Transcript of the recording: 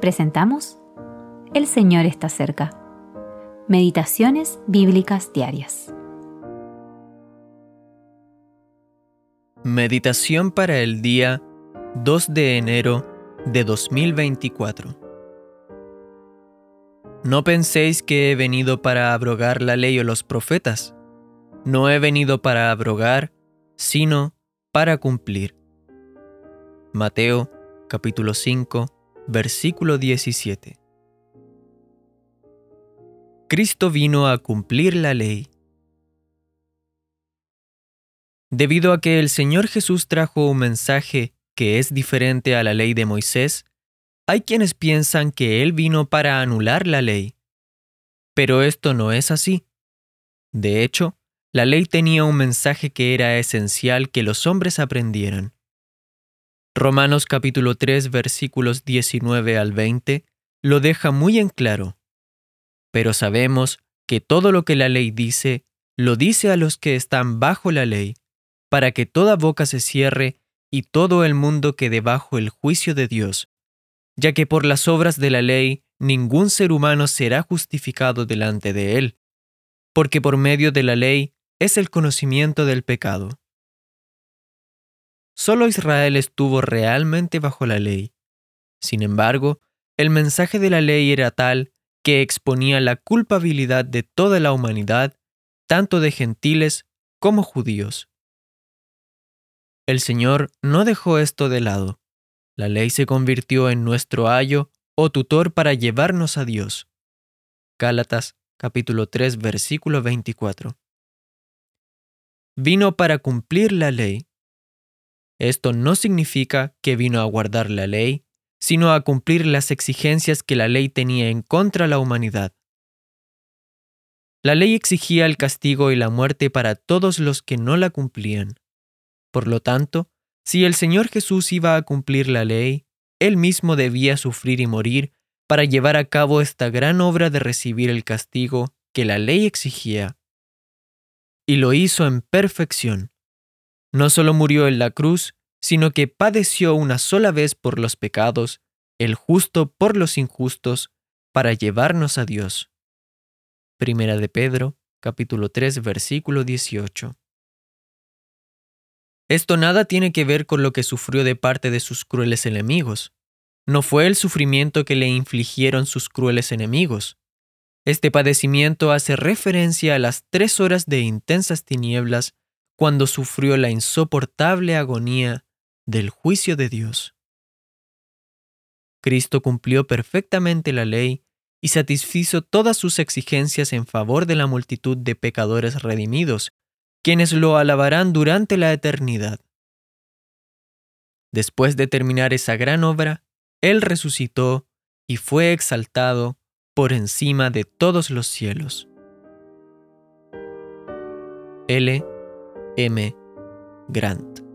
presentamos El Señor está cerca. Meditaciones bíblicas diarias. Meditación para el día 2 de enero de 2024. No penséis que he venido para abrogar la ley o los profetas. No he venido para abrogar, sino para cumplir. Mateo capítulo 5 versículo 17. Cristo vino a cumplir la ley. Debido a que el Señor Jesús trajo un mensaje que es diferente a la ley de Moisés, hay quienes piensan que Él vino para anular la ley. Pero esto no es así. De hecho, la ley tenía un mensaje que era esencial que los hombres aprendieran. Romanos capítulo 3 versículos 19 al 20 lo deja muy en claro. Pero sabemos que todo lo que la ley dice, lo dice a los que están bajo la ley, para que toda boca se cierre y todo el mundo quede bajo el juicio de Dios, ya que por las obras de la ley ningún ser humano será justificado delante de él, porque por medio de la ley es el conocimiento del pecado. Solo Israel estuvo realmente bajo la ley. Sin embargo, el mensaje de la ley era tal que exponía la culpabilidad de toda la humanidad, tanto de gentiles como judíos. El Señor no dejó esto de lado. La ley se convirtió en nuestro ayo o tutor para llevarnos a Dios. Gálatas capítulo 3 versículo 24. Vino para cumplir la ley esto no significa que vino a guardar la ley, sino a cumplir las exigencias que la ley tenía en contra la humanidad. La ley exigía el castigo y la muerte para todos los que no la cumplían. Por lo tanto, si el Señor Jesús iba a cumplir la ley, Él mismo debía sufrir y morir para llevar a cabo esta gran obra de recibir el castigo que la ley exigía. Y lo hizo en perfección. No solo murió en la cruz, sino que padeció una sola vez por los pecados, el justo por los injustos, para llevarnos a Dios. Primera de Pedro, capítulo 3, versículo 18. Esto nada tiene que ver con lo que sufrió de parte de sus crueles enemigos. No fue el sufrimiento que le infligieron sus crueles enemigos. Este padecimiento hace referencia a las tres horas de intensas tinieblas cuando sufrió la insoportable agonía del juicio de Dios. Cristo cumplió perfectamente la ley y satisfizo todas sus exigencias en favor de la multitud de pecadores redimidos, quienes lo alabarán durante la eternidad. Después de terminar esa gran obra, Él resucitó y fue exaltado por encima de todos los cielos. L. M. Grant.